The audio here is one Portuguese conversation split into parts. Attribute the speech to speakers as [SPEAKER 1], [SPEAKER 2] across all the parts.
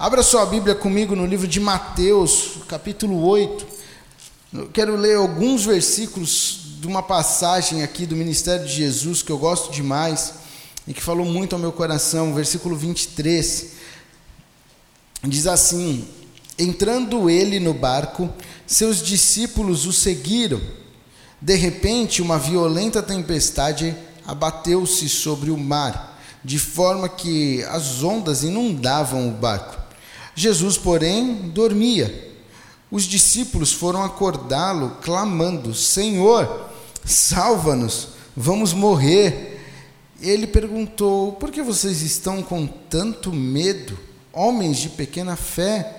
[SPEAKER 1] Abra sua Bíblia comigo no livro de Mateus, capítulo 8. Eu quero ler alguns versículos de uma passagem aqui do ministério de Jesus que eu gosto demais e que falou muito ao meu coração, versículo 23. Diz assim: Entrando ele no barco, seus discípulos o seguiram. De repente, uma violenta tempestade abateu-se sobre o mar, de forma que as ondas inundavam o barco. Jesus, porém, dormia. Os discípulos foram acordá-lo, clamando: Senhor, salva-nos, vamos morrer. Ele perguntou: Por que vocês estão com tanto medo, homens de pequena fé?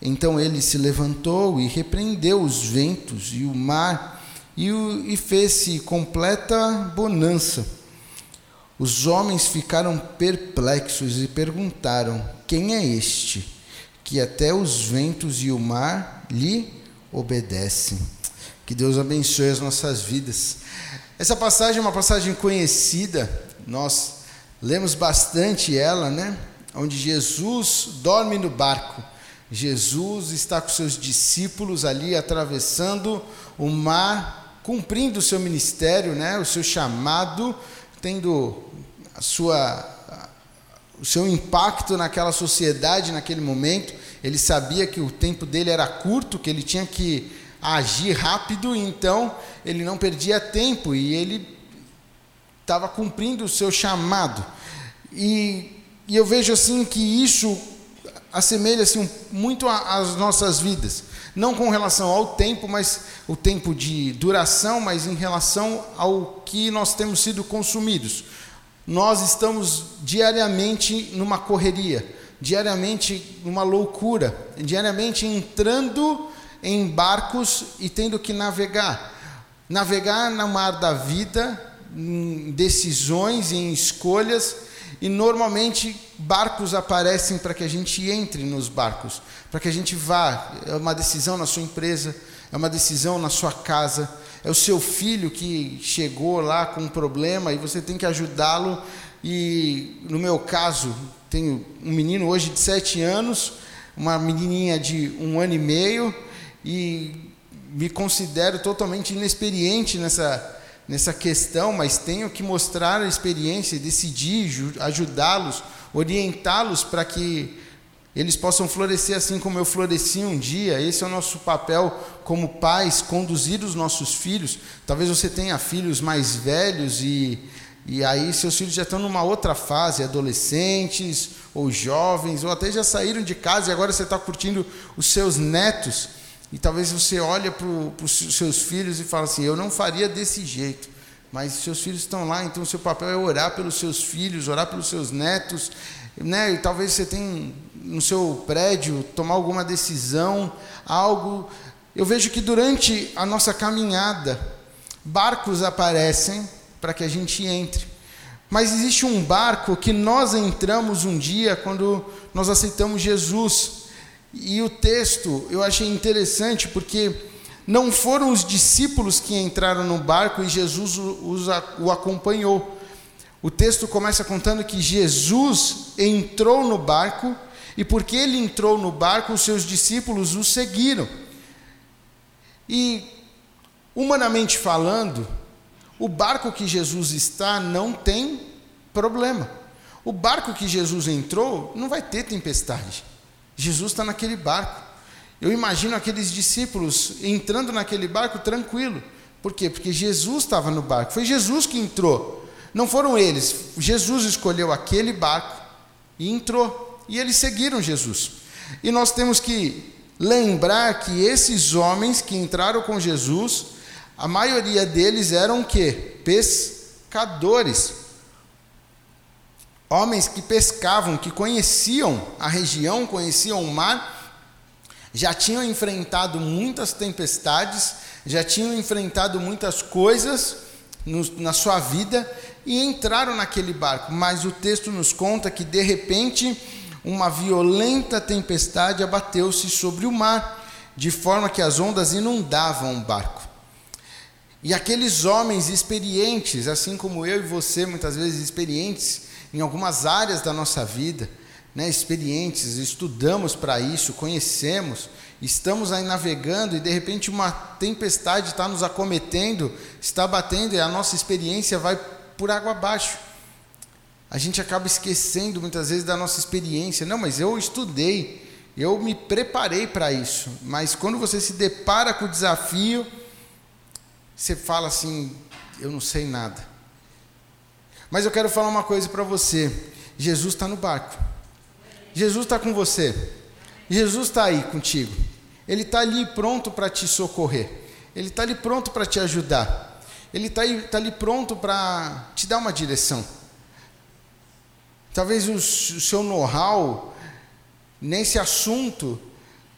[SPEAKER 1] Então ele se levantou e repreendeu os ventos e o mar e, e fez-se completa bonança. Os homens ficaram perplexos e perguntaram: Quem é este? Que até os ventos e o mar lhe obedecem. Que Deus abençoe as nossas vidas. Essa passagem é uma passagem conhecida, nós lemos bastante ela, né? Onde Jesus dorme no barco. Jesus está com seus discípulos ali atravessando o mar, cumprindo o seu ministério, né? O seu chamado, tendo a sua o seu impacto naquela sociedade naquele momento. Ele sabia que o tempo dele era curto, que ele tinha que agir rápido, então ele não perdia tempo e ele estava cumprindo o seu chamado. E, e eu vejo assim que isso assemelha-se muito às nossas vidas. Não com relação ao tempo, mas o tempo de duração, mas em relação ao que nós temos sido consumidos nós estamos diariamente numa correria, diariamente numa loucura, diariamente entrando em barcos e tendo que navegar. Navegar no mar da vida, em decisões, em escolhas, e normalmente barcos aparecem para que a gente entre nos barcos, para que a gente vá. É uma decisão na sua empresa, é uma decisão na sua casa, é o seu filho que chegou lá com um problema e você tem que ajudá-lo. E no meu caso, tenho um menino hoje de sete anos, uma menininha de um ano e meio, e me considero totalmente inexperiente nessa, nessa questão, mas tenho que mostrar a experiência, decidir ajudá-los, orientá-los para que eles possam florescer assim como eu floresci um dia. Esse é o nosso papel como pais, conduzir os nossos filhos. Talvez você tenha filhos mais velhos e, e aí seus filhos já estão numa outra fase, adolescentes ou jovens, ou até já saíram de casa e agora você está curtindo os seus netos. E talvez você olhe para os seus filhos e fala assim: eu não faria desse jeito. Mas seus filhos estão lá, então o seu papel é orar pelos seus filhos, orar pelos seus netos, né? E talvez você tenha no seu prédio tomar alguma decisão, algo. Eu vejo que durante a nossa caminhada, barcos aparecem para que a gente entre. Mas existe um barco que nós entramos um dia quando nós aceitamos Jesus. E o texto eu achei interessante porque não foram os discípulos que entraram no barco e Jesus os, o acompanhou. O texto começa contando que Jesus entrou no barco e porque ele entrou no barco, os seus discípulos o seguiram. E, humanamente falando, o barco que Jesus está não tem problema. O barco que Jesus entrou não vai ter tempestade. Jesus está naquele barco. Eu imagino aqueles discípulos entrando naquele barco tranquilo. Por quê? Porque Jesus estava no barco. Foi Jesus que entrou. Não foram eles. Jesus escolheu aquele barco e entrou. E eles seguiram Jesus. E nós temos que lembrar que esses homens que entraram com Jesus, a maioria deles eram o quê? Pescadores. Homens que pescavam, que conheciam a região, conheciam o mar, já tinham enfrentado muitas tempestades, já tinham enfrentado muitas coisas no, na sua vida e entraram naquele barco, mas o texto nos conta que de repente uma violenta tempestade abateu-se sobre o mar, de forma que as ondas inundavam o barco. E aqueles homens experientes, assim como eu e você, muitas vezes experientes em algumas áreas da nossa vida, né, experientes, estudamos para isso, conhecemos, estamos aí navegando e de repente uma tempestade está nos acometendo, está batendo e a nossa experiência vai por água abaixo. A gente acaba esquecendo muitas vezes da nossa experiência. Não, mas eu estudei, eu me preparei para isso. Mas quando você se depara com o desafio, você fala assim: eu não sei nada. Mas eu quero falar uma coisa para você: Jesus está no barco. Jesus está com você. Jesus está aí contigo. Ele está ali pronto para te socorrer. Ele está ali pronto para te ajudar. Ele está tá ali pronto para te dar uma direção. Talvez o, seu know-how nesse assunto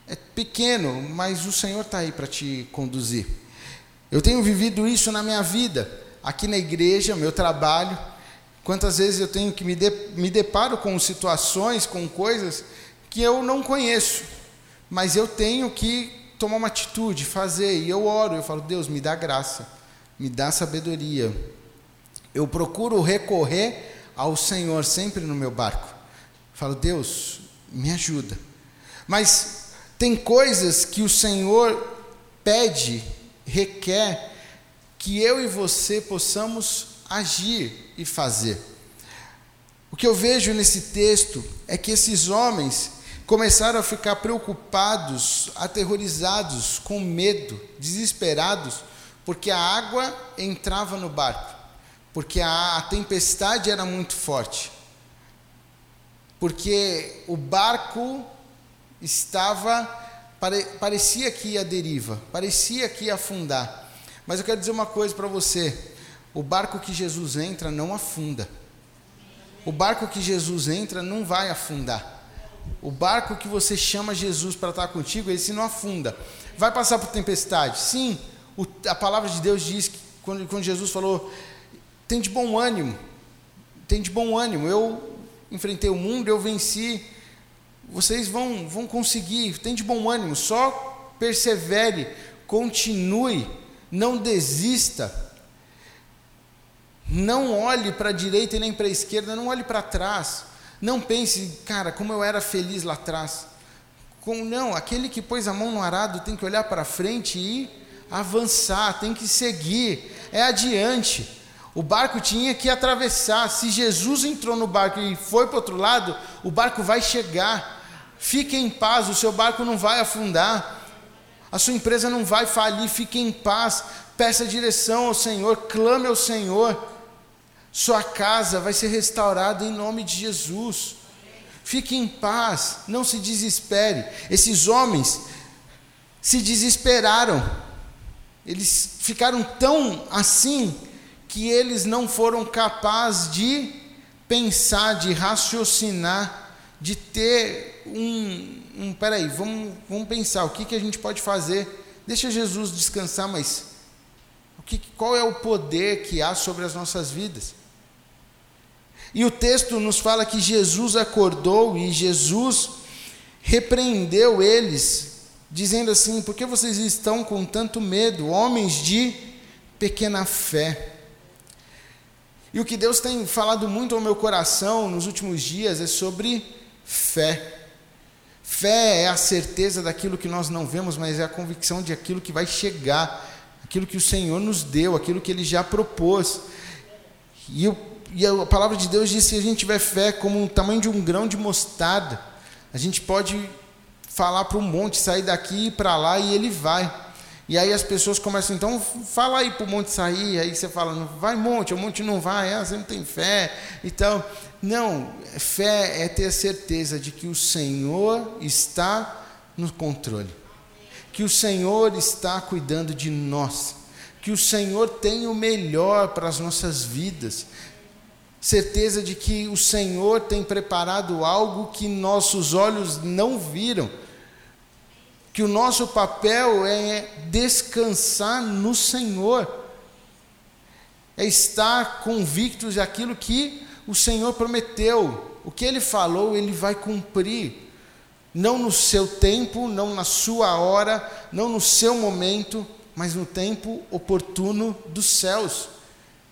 [SPEAKER 1] é pequeno, mas o Senhor está aí para te conduzir. Eu tenho vivido isso na minha vida, aqui na igreja, meu trabalho. Quantas vezes eu tenho que me, de, me deparo com situações, com coisas que eu não conheço, mas eu tenho que tomar uma atitude, fazer, e eu oro, eu falo, Deus, me dá graça, me dá sabedoria. Eu procuro recorrer ao Senhor sempre no meu barco. falo, Deus, me ajuda. Mas tem coisas que o Senhor pede, requer, que eu e você possamos agir e fazer. O que eu vejo nesse texto é que esses homens começaram a ficar preocupados, aterrorizados, com medo, desesperados, porque a água entrava no barco, porque a, a tempestade era muito forte, porque o barco estava, pare, parecia que ia deriva, parecia que ia afundar. Mas eu quero dizer uma coisa para você: o barco que Jesus entra não afunda. O barco que Jesus entra não vai afundar. O barco que você chama Jesus para estar contigo, esse não afunda. Vai passar por tempestade? Sim. O, a palavra de Deus diz que quando, quando Jesus falou, tem de bom ânimo, tem de bom ânimo. Eu enfrentei o mundo, eu venci. Vocês vão, vão conseguir, tem de bom ânimo. Só persevere, continue, não desista. Não olhe para a direita e nem para a esquerda, não olhe para trás. Não pense, cara, como eu era feliz lá atrás. Com, não, aquele que pôs a mão no arado tem que olhar para frente e avançar, tem que seguir, é adiante. O barco tinha que atravessar. Se Jesus entrou no barco e foi para o outro lado, o barco vai chegar. Fique em paz, o seu barco não vai afundar. A sua empresa não vai falir, fique em paz. Peça direção ao Senhor, clame ao Senhor. Sua casa vai ser restaurada em nome de Jesus. Fique em paz, não se desespere. Esses homens se desesperaram. Eles ficaram tão assim que eles não foram capazes de pensar, de raciocinar, de ter um, um peraí, vamos, vamos pensar o que, que a gente pode fazer. Deixa Jesus descansar, mas o que, qual é o poder que há sobre as nossas vidas? E o texto nos fala que Jesus acordou e Jesus repreendeu eles, dizendo assim: Por que vocês estão com tanto medo, homens de pequena fé? E o que Deus tem falado muito ao meu coração nos últimos dias é sobre fé. Fé é a certeza daquilo que nós não vemos, mas é a convicção de aquilo que vai chegar, aquilo que o Senhor nos deu, aquilo que Ele já propôs. E o e a palavra de Deus diz que se a gente tiver fé como o tamanho de um grão de mostarda, a gente pode falar para o monte sair daqui e para lá e ele vai. E aí as pessoas começam, então, fala aí para o monte sair, aí você fala, vai monte, o monte não vai, ah, você não tem fé. Então, não, fé é ter a certeza de que o Senhor está no controle, que o Senhor está cuidando de nós, que o Senhor tem o melhor para as nossas vidas, certeza de que o Senhor tem preparado algo que nossos olhos não viram, que o nosso papel é descansar no Senhor, é estar convictos daquilo que o Senhor prometeu, o que Ele falou, Ele vai cumprir, não no seu tempo, não na sua hora, não no seu momento, mas no tempo oportuno dos céus.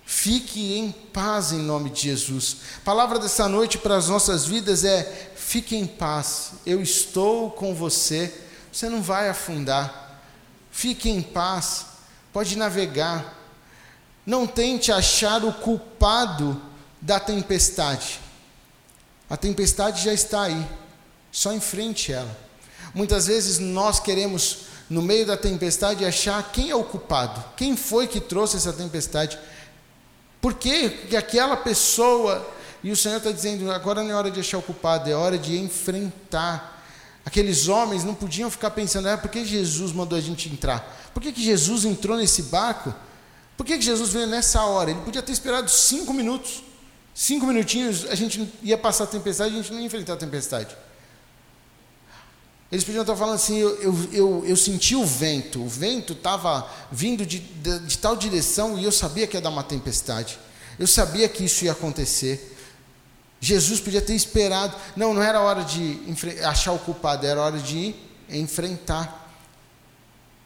[SPEAKER 1] Fique em paz em nome de Jesus. A palavra dessa noite para as nossas vidas é: fique em paz. Eu estou com você. Você não vai afundar. Fique em paz. Pode navegar. Não tente achar o culpado da tempestade. A tempestade já está aí. Só enfrente ela. Muitas vezes nós queremos, no meio da tempestade, achar quem é o culpado. Quem foi que trouxe essa tempestade? Por que aquela pessoa. E o Senhor está dizendo: agora não é hora de achar o culpado, é hora de enfrentar. Aqueles homens não podiam ficar pensando, é por que Jesus mandou a gente entrar? Por que, que Jesus entrou nesse barco? Por que, que Jesus veio nessa hora? Ele podia ter esperado cinco minutos. Cinco minutinhos, a gente ia passar a tempestade, a gente não ia enfrentar a tempestade. Eles podiam estar falando assim: eu, eu, eu, eu senti o vento, o vento estava vindo de, de, de, tal direção e eu sabia que ia dar uma tempestade. Eu sabia que isso ia acontecer. Jesus podia ter esperado. Não, não era hora de achar o culpado, era hora de enfrentar.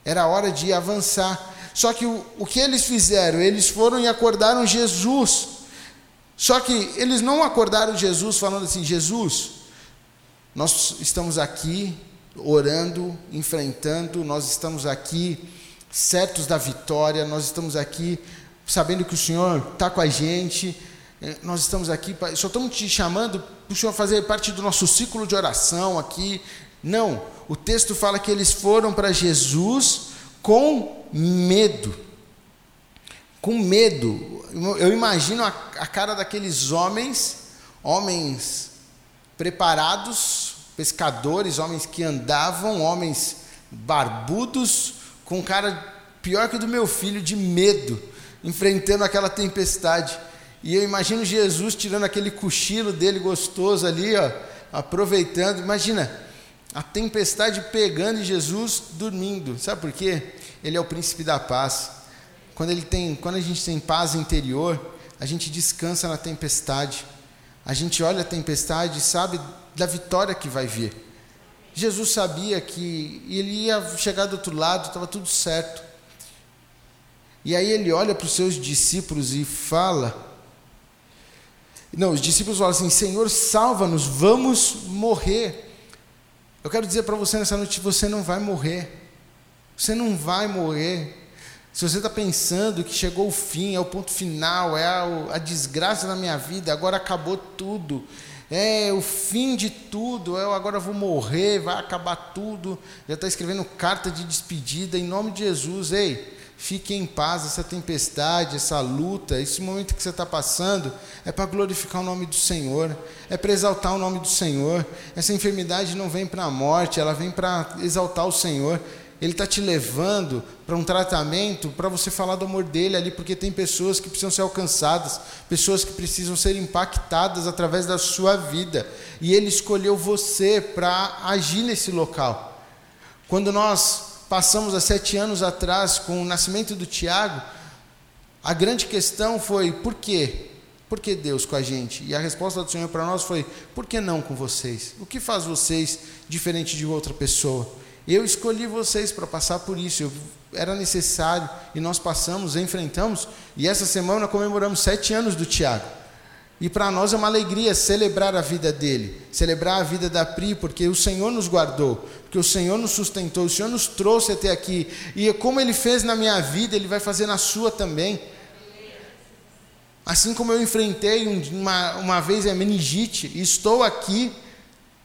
[SPEAKER 1] Era hora de avançar. Só que o, o que eles fizeram? Eles foram e acordaram Jesus. Só que eles não acordaram Jesus falando assim: Jesus, nós estamos aqui orando, enfrentando, nós estamos aqui certos da vitória, nós estamos aqui sabendo que o Senhor está com a gente, nós estamos aqui, só estamos te chamando para o Senhor fazer parte do nosso ciclo de oração aqui. Não, o texto fala que eles foram para Jesus com medo com medo. Eu imagino a, a cara daqueles homens, homens preparados, pescadores, homens que andavam, homens barbudos, com cara pior que o do meu filho, de medo, enfrentando aquela tempestade. E eu imagino Jesus tirando aquele cochilo dele gostoso ali, ó, aproveitando. Imagina, a tempestade pegando e Jesus dormindo. Sabe por quê? Ele é o príncipe da paz. Quando, ele tem, quando a gente tem paz interior, a gente descansa na tempestade. A gente olha a tempestade e sabe da vitória que vai vir. Jesus sabia que ele ia chegar do outro lado, estava tudo certo. E aí ele olha para os seus discípulos e fala: Não, os discípulos falam assim: Senhor, salva-nos, vamos morrer. Eu quero dizer para você nessa noite: você não vai morrer. Você não vai morrer. Se você está pensando que chegou o fim, é o ponto final, é a, a desgraça da minha vida, agora acabou tudo, é o fim de tudo, eu agora vou morrer, vai acabar tudo, já está escrevendo carta de despedida, em nome de Jesus, ei, fique em paz, essa tempestade, essa luta, esse momento que você está passando, é para glorificar o nome do Senhor, é para exaltar o nome do Senhor, essa enfermidade não vem para a morte, ela vem para exaltar o Senhor, ele está te levando para um tratamento para você falar do amor dele ali, porque tem pessoas que precisam ser alcançadas, pessoas que precisam ser impactadas através da sua vida. E ele escolheu você para agir nesse local. Quando nós passamos há sete anos atrás com o nascimento do Tiago, a grande questão foi: por quê? Por que Deus com a gente? E a resposta do Senhor para nós foi: por que não com vocês? O que faz vocês diferente de outra pessoa? Eu escolhi vocês para passar por isso. Eu, era necessário e nós passamos, enfrentamos. E essa semana comemoramos sete anos do Tiago. E para nós é uma alegria celebrar a vida dele, celebrar a vida da Pri, porque o Senhor nos guardou, porque o Senhor nos sustentou, o Senhor nos trouxe até aqui. E como ele fez na minha vida, ele vai fazer na sua também. Assim como eu enfrentei uma, uma vez a meningite, estou aqui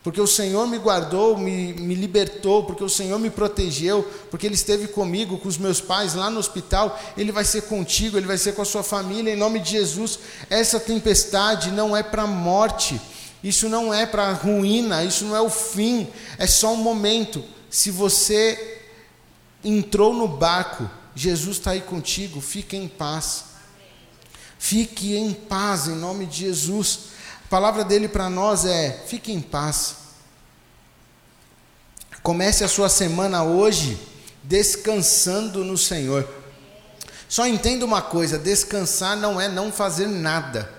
[SPEAKER 1] porque o Senhor me guardou, me, me libertou, porque o Senhor me protegeu, porque Ele esteve comigo, com os meus pais lá no hospital, Ele vai ser contigo, Ele vai ser com a sua família, em nome de Jesus. Essa tempestade não é para morte, isso não é para ruína, isso não é o fim, é só um momento. Se você entrou no barco, Jesus está aí contigo, fique em paz. Fique em paz, em nome de Jesus. Palavra dele para nós é: fique em paz. Comece a sua semana hoje descansando no Senhor. Só entenda uma coisa: descansar não é não fazer nada.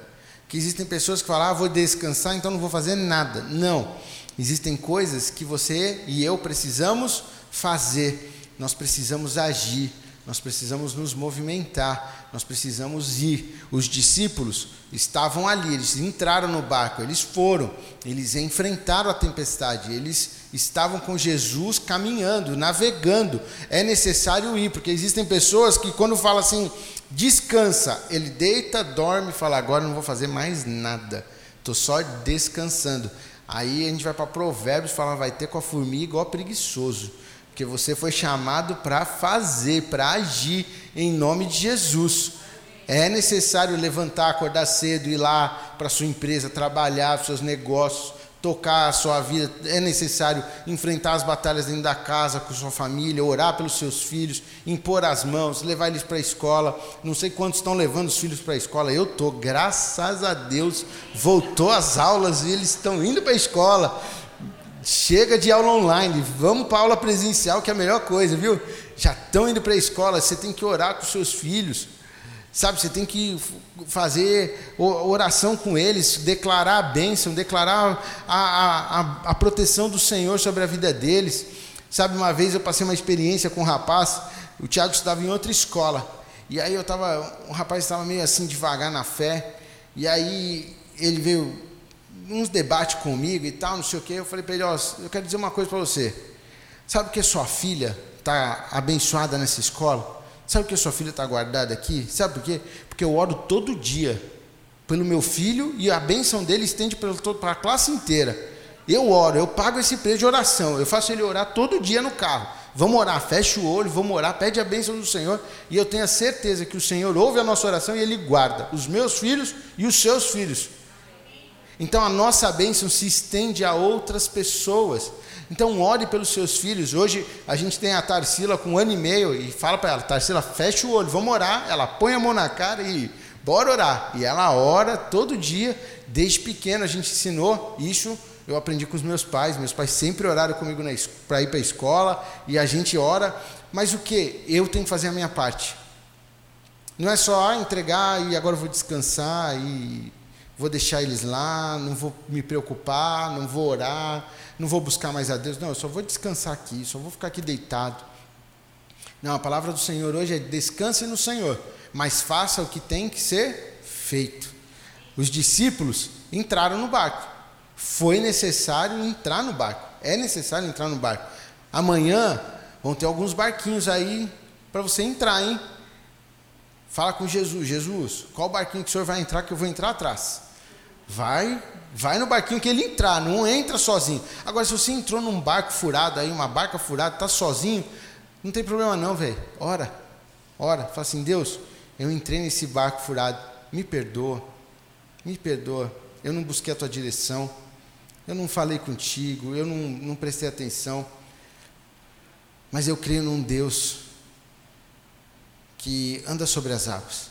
[SPEAKER 1] Que existem pessoas que falam, ah, vou descansar, então não vou fazer nada. Não. Existem coisas que você e eu precisamos fazer. Nós precisamos agir. Nós precisamos nos movimentar, nós precisamos ir. Os discípulos estavam ali, eles entraram no barco, eles foram, eles enfrentaram a tempestade, eles estavam com Jesus caminhando, navegando. É necessário ir, porque existem pessoas que, quando fala assim, descansa, ele deita, dorme e fala: agora não vou fazer mais nada, estou só descansando. Aí a gente vai para Provérbios e fala: vai ter com a formiga igual preguiçoso. Porque você foi chamado para fazer, para agir em nome de Jesus. É necessário levantar, acordar cedo, ir lá para sua empresa, trabalhar, seus negócios, tocar a sua vida. É necessário enfrentar as batalhas dentro da casa com sua família, orar pelos seus filhos, impor as mãos, levar eles para a escola. Não sei quantos estão levando os filhos para a escola. Eu estou, graças a Deus, voltou às aulas e eles estão indo para a escola. Chega de aula online, vamos para aula presencial, que é a melhor coisa, viu? Já estão indo para a escola, você tem que orar com seus filhos, sabe? Você tem que fazer oração com eles, declarar a bênção, declarar a, a, a, a proteção do Senhor sobre a vida deles. Sabe, uma vez eu passei uma experiência com um rapaz, o Tiago estava em outra escola, e aí eu estava, o rapaz estava meio assim devagar na fé, e aí ele veio uns debates comigo e tal, não sei o quê. Eu falei para ele: Ó, eu quero dizer uma coisa para você. Sabe que sua filha está abençoada nessa escola? Sabe que sua filha está guardada aqui? Sabe por quê? Porque eu oro todo dia pelo meu filho e a bênção dele estende para a classe inteira. Eu oro, eu pago esse preço de oração. Eu faço ele orar todo dia no carro. Vamos orar, fecha o olho, vamos orar, pede a bênção do Senhor. E eu tenho a certeza que o Senhor ouve a nossa oração e Ele guarda os meus filhos e os seus filhos. Então a nossa bênção se estende a outras pessoas. Então ore pelos seus filhos. Hoje a gente tem a Tarsila com um ano e meio e fala para ela, Tarsila, fecha o olho, vamos orar. Ela põe a mão na cara e bora orar. E ela ora todo dia, desde pequena a gente ensinou isso. Eu aprendi com os meus pais. Meus pais sempre oraram comigo para ir para a escola e a gente ora. Mas o que? Eu tenho que fazer a minha parte. Não é só ah, entregar e agora vou descansar e vou deixar eles lá, não vou me preocupar, não vou orar, não vou buscar mais a Deus. Não, eu só vou descansar aqui, só vou ficar aqui deitado. Não, a palavra do Senhor hoje é descanse no Senhor, mas faça o que tem que ser feito. Os discípulos entraram no barco. Foi necessário entrar no barco. É necessário entrar no barco. Amanhã vão ter alguns barquinhos aí para você entrar, hein? Fala com Jesus, Jesus, qual barquinho que o senhor vai entrar que eu vou entrar atrás? Vai, vai no barquinho que ele entrar, não entra sozinho. Agora, se você entrou num barco furado aí, uma barca furada, está sozinho, não tem problema não, velho. Ora, ora, fala assim, Deus, eu entrei nesse barco furado, me perdoa, me perdoa. Eu não busquei a tua direção, eu não falei contigo, eu não, não prestei atenção. Mas eu creio num Deus que anda sobre as águas.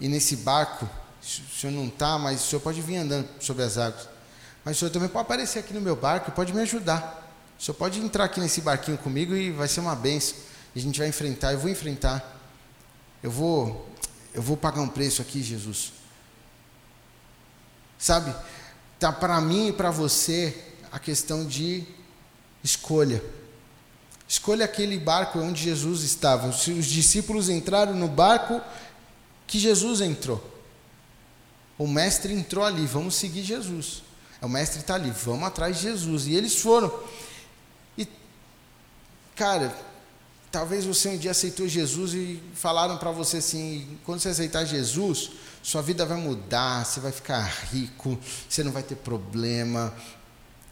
[SPEAKER 1] E nesse barco o senhor não está, mas o senhor pode vir andando sobre as águas. Mas o senhor também pode aparecer aqui no meu barco e pode me ajudar. O senhor pode entrar aqui nesse barquinho comigo e vai ser uma benção. A gente vai enfrentar, eu vou enfrentar. Eu vou, eu vou pagar um preço aqui, Jesus. Sabe? Tá para mim e para você a questão de escolha. Escolha aquele barco onde Jesus estava. Os discípulos entraram no barco que Jesus entrou. O mestre entrou ali, vamos seguir Jesus. O mestre está ali, vamos atrás de Jesus. E eles foram. E, cara, talvez você um dia aceitou Jesus e falaram para você assim: quando você aceitar Jesus, sua vida vai mudar, você vai ficar rico, você não vai ter problema,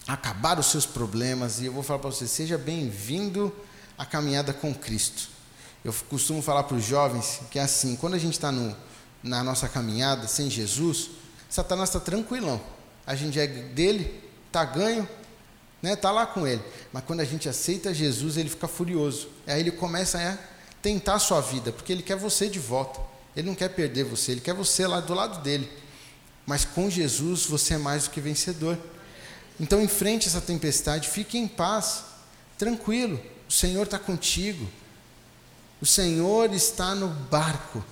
[SPEAKER 1] acabar os seus problemas. E eu vou falar para você: seja bem-vindo à caminhada com Cristo. Eu costumo falar para os jovens que é assim: quando a gente está no na nossa caminhada sem Jesus, Satanás está tranquilão. A gente é dele, está ganho, né? Está lá com ele. Mas quando a gente aceita Jesus, ele fica furioso. Aí ele começa a tentar a sua vida, porque ele quer você de volta. Ele não quer perder você, ele quer você lá do lado dele. Mas com Jesus você é mais do que vencedor. Então enfrente essa tempestade, fique em paz, tranquilo. O Senhor está contigo. O Senhor está no barco.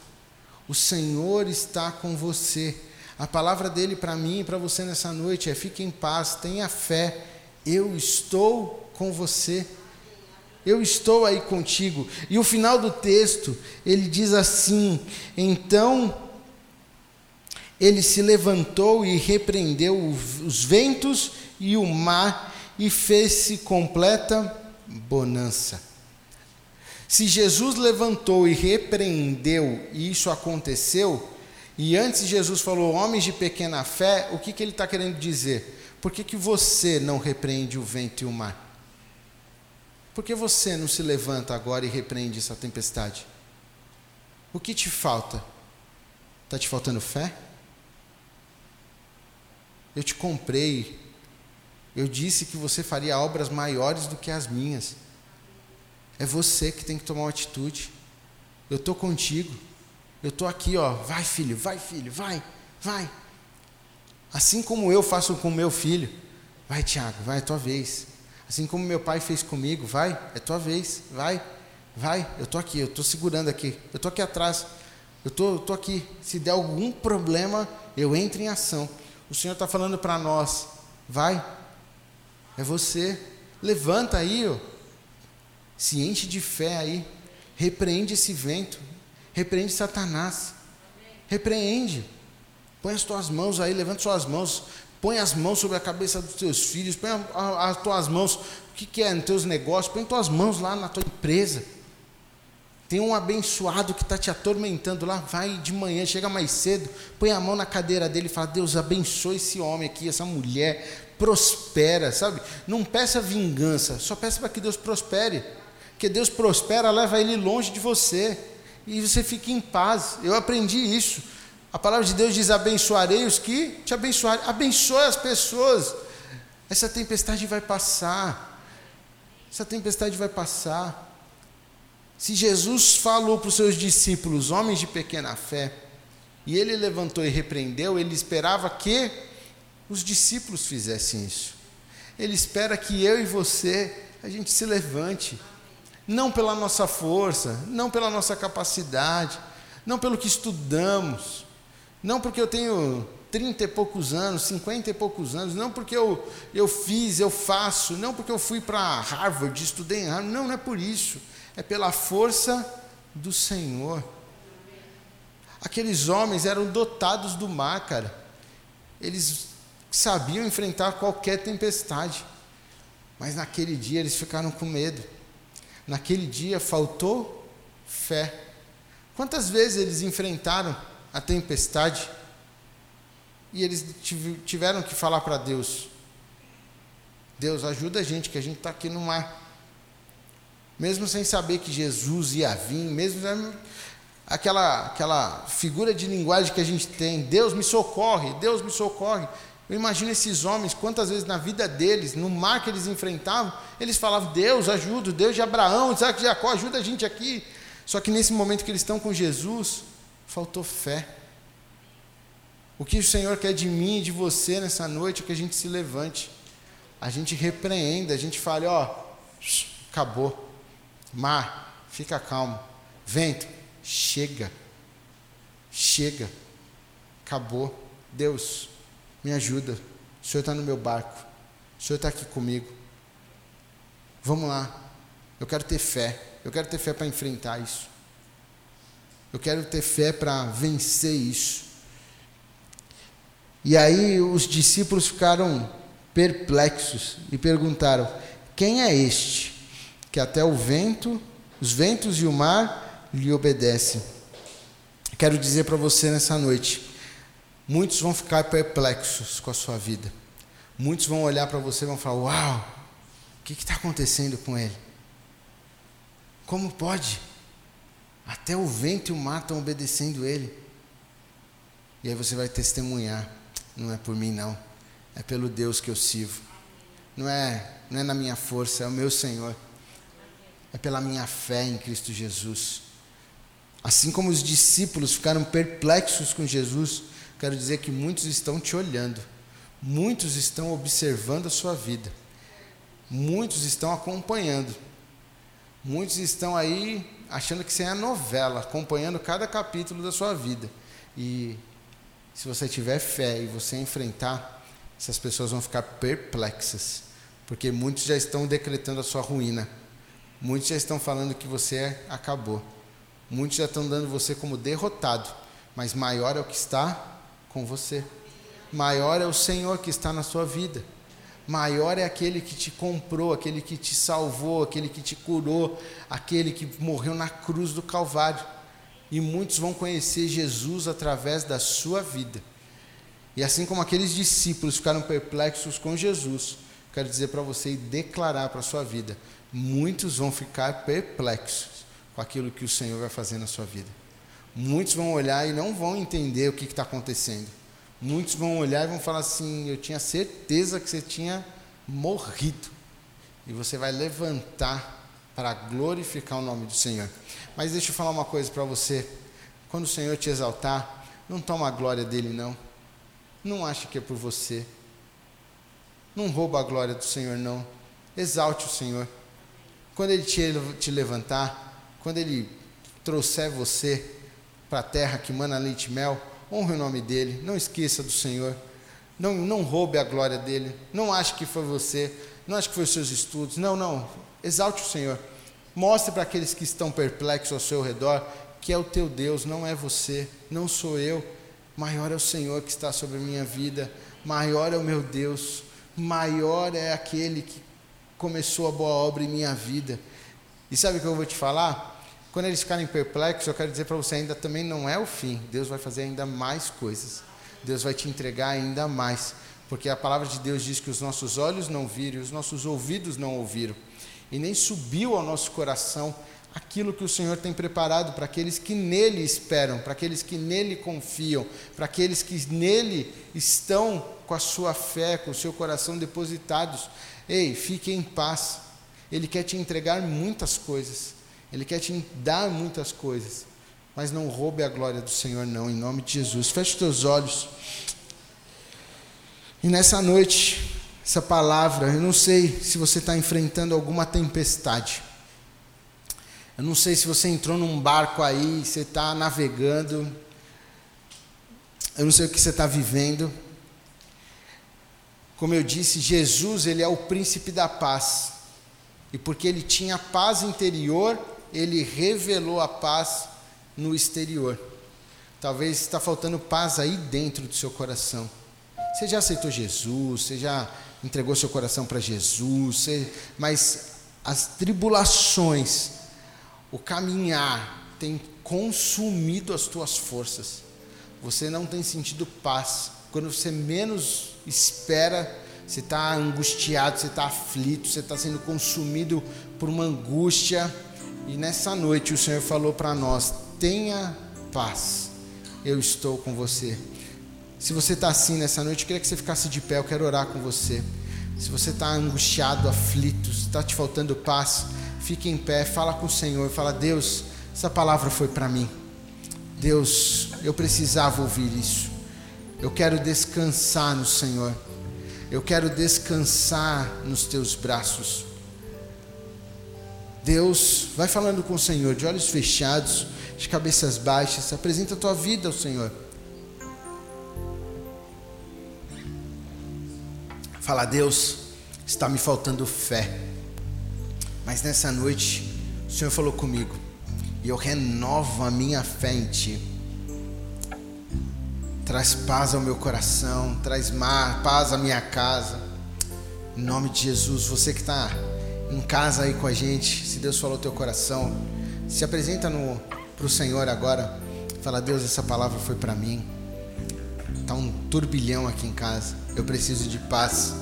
[SPEAKER 1] O Senhor está com você. A palavra dele para mim e para você nessa noite é: fique em paz, tenha fé, eu estou com você. Eu estou aí contigo. E o final do texto, ele diz assim: Então ele se levantou e repreendeu os ventos e o mar e fez-se completa bonança. Se Jesus levantou e repreendeu e isso aconteceu, e antes Jesus falou homens de pequena fé, o que, que ele está querendo dizer? Por que, que você não repreende o vento e o mar? Por que você não se levanta agora e repreende essa tempestade? O que te falta? Está te faltando fé? Eu te comprei. Eu disse que você faria obras maiores do que as minhas. É você que tem que tomar uma atitude. Eu estou contigo. Eu estou aqui, ó. Vai, filho, vai, filho, vai, vai. Assim como eu faço com meu filho. Vai, Tiago, vai, é tua vez. Assim como meu pai fez comigo, vai, é tua vez, vai, vai. Eu estou aqui, eu estou segurando aqui. Eu estou aqui atrás. Eu tô, estou aqui. Se der algum problema, eu entro em ação. O Senhor está falando para nós: vai, é você. Levanta aí, ó se enche de fé aí, repreende esse vento, repreende Satanás, repreende, põe as tuas mãos aí, levanta suas mãos, põe as mãos sobre a cabeça dos teus filhos, põe as tuas mãos, o que, que é nos teus negócios, põe as tuas mãos lá na tua empresa. Tem um abençoado que está te atormentando lá, vai de manhã, chega mais cedo, põe a mão na cadeira dele e fala: Deus abençoe esse homem aqui, essa mulher, prospera, sabe? Não peça vingança, só peça para que Deus prospere. Porque Deus prospera, leva ele longe de você. E você fica em paz. Eu aprendi isso. A palavra de Deus diz: abençoarei os que te abençoarem. Abençoe as pessoas. Essa tempestade vai passar. Essa tempestade vai passar. Se Jesus falou para os seus discípulos, homens de pequena fé, e ele levantou e repreendeu, ele esperava que os discípulos fizessem isso. Ele espera que eu e você, a gente se levante não pela nossa força, não pela nossa capacidade, não pelo que estudamos, não porque eu tenho trinta e poucos anos, cinquenta e poucos anos, não porque eu, eu fiz, eu faço, não porque eu fui para Harvard, estudei em Harvard, não, não é por isso, é pela força do Senhor. Aqueles homens eram dotados do mar, cara, eles sabiam enfrentar qualquer tempestade, mas naquele dia eles ficaram com medo naquele dia faltou fé. Quantas vezes eles enfrentaram a tempestade e eles tiveram que falar para Deus: Deus, ajuda a gente, que a gente está aqui no mar. Mesmo sem saber que Jesus ia vir, mesmo aquela, aquela figura de linguagem que a gente tem: Deus me socorre, Deus me socorre. Eu imagino esses homens, quantas vezes na vida deles, no mar que eles enfrentavam, eles falavam: Deus, ajuda, Deus de Abraão, Isaac de Jacó, ajuda a gente aqui. Só que nesse momento que eles estão com Jesus, faltou fé. O que o Senhor quer de mim e de você nessa noite é que a gente se levante, a gente repreenda, a gente fale: Ó, acabou. Mar, fica calmo. Vento, chega. Chega. Acabou. Deus, me ajuda. O Senhor está no meu barco. O Senhor está aqui comigo. Vamos lá. Eu quero ter fé. Eu quero ter fé para enfrentar isso. Eu quero ter fé para vencer isso. E aí os discípulos ficaram perplexos e perguntaram: Quem é este que até o vento, os ventos e o mar lhe obedecem? Quero dizer para você nessa noite Muitos vão ficar perplexos com a sua vida. Muitos vão olhar para você e vão falar: Uau, o que está acontecendo com ele? Como pode? Até o vento e o mar estão obedecendo ele. E aí você vai testemunhar: Não é por mim, não. É pelo Deus que eu sirvo. Não é, não é na minha força, é o meu Senhor. É pela minha fé em Cristo Jesus. Assim como os discípulos ficaram perplexos com Jesus, quero dizer que muitos estão te olhando, muitos estão observando a sua vida, muitos estão acompanhando, muitos estão aí achando que você é a novela, acompanhando cada capítulo da sua vida. E se você tiver fé e você enfrentar, essas pessoas vão ficar perplexas, porque muitos já estão decretando a sua ruína. Muitos já estão falando que você acabou. Muitos já estão dando você como derrotado. Mas maior é o que está com você. Maior é o Senhor que está na sua vida. Maior é aquele que te comprou, aquele que te salvou, aquele que te curou, aquele que morreu na cruz do Calvário. E muitos vão conhecer Jesus através da sua vida. E assim como aqueles discípulos ficaram perplexos com Jesus, quero dizer para você e declarar para a sua vida: muitos vão ficar perplexos com aquilo que o Senhor vai fazer na sua vida. Muitos vão olhar e não vão entender o que está acontecendo. Muitos vão olhar e vão falar assim: Eu tinha certeza que você tinha morrido. E você vai levantar para glorificar o nome do Senhor. Mas deixa eu falar uma coisa para você. Quando o Senhor te exaltar, não toma a glória dele, não. Não ache que é por você. Não rouba a glória do Senhor, não. Exalte o Senhor. Quando Ele te, te levantar, quando Ele trouxer você para a terra que mana leite e mel, honre o nome dEle. Não esqueça do Senhor. Não, não roube a glória dEle. Não ache que foi você. Não ache que foi os seus estudos. Não, não. Exalte o Senhor. Mostre para aqueles que estão perplexos ao seu redor que é o teu Deus, não é você, não sou eu. Maior é o Senhor que está sobre a minha vida, maior é o meu Deus, maior é aquele que começou a boa obra em minha vida. E sabe o que eu vou te falar? Quando eles ficarem perplexos, eu quero dizer para você, ainda também não é o fim. Deus vai fazer ainda mais coisas. Deus vai te entregar ainda mais. Porque a palavra de Deus diz que os nossos olhos não viram, os nossos ouvidos não ouviram, e nem subiu ao nosso coração aquilo que o Senhor tem preparado para aqueles que nele esperam, para aqueles que nele confiam, para aqueles que nele estão com a sua fé, com o seu coração depositados. Ei, fique em paz. Ele quer te entregar muitas coisas. Ele quer te dar muitas coisas. Mas não roube a glória do Senhor, não, em nome de Jesus. Feche os teus olhos. E nessa noite, essa palavra, eu não sei se você está enfrentando alguma tempestade. Eu não sei se você entrou num barco aí, você está navegando. Eu não sei o que você está vivendo. Como eu disse, Jesus, ele é o príncipe da paz. E porque ele tinha paz interior, ele revelou a paz no exterior. Talvez está faltando paz aí dentro do seu coração. Você já aceitou Jesus, você já entregou seu coração para Jesus, você, mas as tribulações o caminhar tem consumido as tuas forças. Você não tem sentido paz. Quando você menos espera, você está angustiado, você está aflito, você está sendo consumido por uma angústia. E nessa noite o Senhor falou para nós: tenha paz, eu estou com você. Se você está assim nessa noite, eu queria que você ficasse de pé, eu quero orar com você. Se você está angustiado, aflito, está te faltando paz, fique em pé, fala com o Senhor, fala: Deus, essa palavra foi para mim. Deus, eu precisava ouvir isso. Eu quero descansar no Senhor. Eu quero descansar nos teus braços. Deus, vai falando com o Senhor, de olhos fechados, de cabeças baixas, apresenta a tua vida ao Senhor. Fala, Deus, está me faltando fé. Mas nessa noite, o Senhor falou comigo, e eu renovo a minha fé em Ti. Traz paz ao meu coração, traz mar, paz à minha casa. Em nome de Jesus, você que está em casa aí com a gente, se Deus falou teu coração, se apresenta para o Senhor agora. Fala, Deus, essa palavra foi para mim. Está um turbilhão aqui em casa. Eu preciso de paz.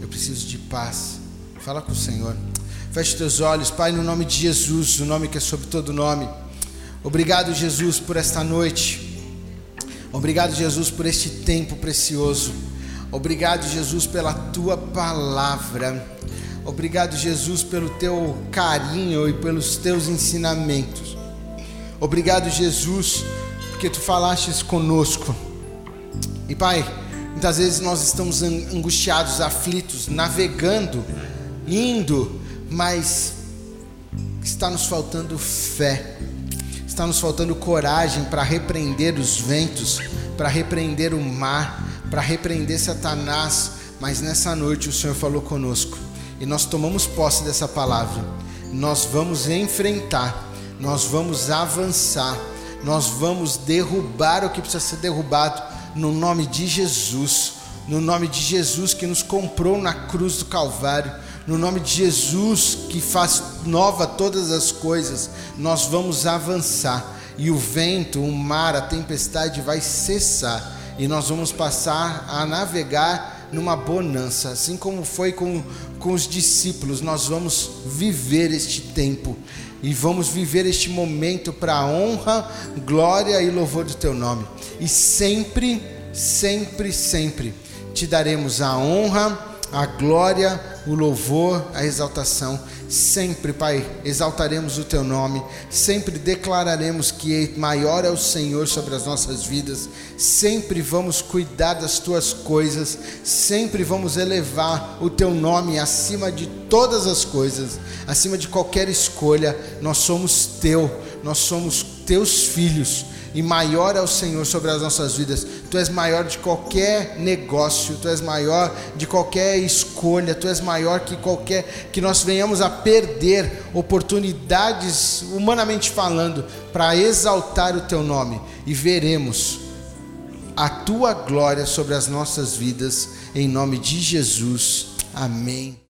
[SPEAKER 1] Eu preciso de paz. Fala com o Senhor. Feche teus olhos, Pai, no nome de Jesus, o nome que é sobre todo nome. Obrigado, Jesus, por esta noite. Obrigado, Jesus, por este tempo precioso. Obrigado, Jesus, pela tua palavra. Obrigado, Jesus, pelo teu carinho e pelos teus ensinamentos. Obrigado, Jesus, porque tu falastes conosco. E Pai, muitas vezes nós estamos angustiados, aflitos, navegando, indo mas está nos faltando fé, está nos faltando coragem para repreender os ventos, para repreender o mar, para repreender Satanás. Mas nessa noite o Senhor falou conosco e nós tomamos posse dessa palavra. nós vamos enfrentar, nós vamos avançar, nós vamos derrubar o que precisa ser derrubado no nome de Jesus, no nome de Jesus que nos comprou na cruz do Calvário, no nome de Jesus que faz nova todas as coisas, nós vamos avançar. E o vento, o mar, a tempestade vai cessar. E nós vamos passar a navegar numa bonança, assim como foi com, com os discípulos, nós vamos viver este tempo e vamos viver este momento para a honra, glória e louvor do teu nome. E sempre, sempre, sempre te daremos a honra, a glória, o louvor, a exaltação. Sempre, Pai, exaltaremos o Teu nome, sempre declararemos que maior é o Senhor sobre as nossas vidas, sempre vamos cuidar das Tuas coisas, sempre vamos elevar o Teu nome acima de todas as coisas, acima de qualquer escolha. Nós somos Teu, nós somos Teus filhos e maior é o Senhor sobre as nossas vidas. Tu és maior de qualquer negócio, tu és maior de qualquer escolha, tu és maior que qualquer que nós venhamos a perder oportunidades, humanamente falando, para exaltar o teu nome e veremos a tua glória sobre as nossas vidas, em nome de Jesus. Amém.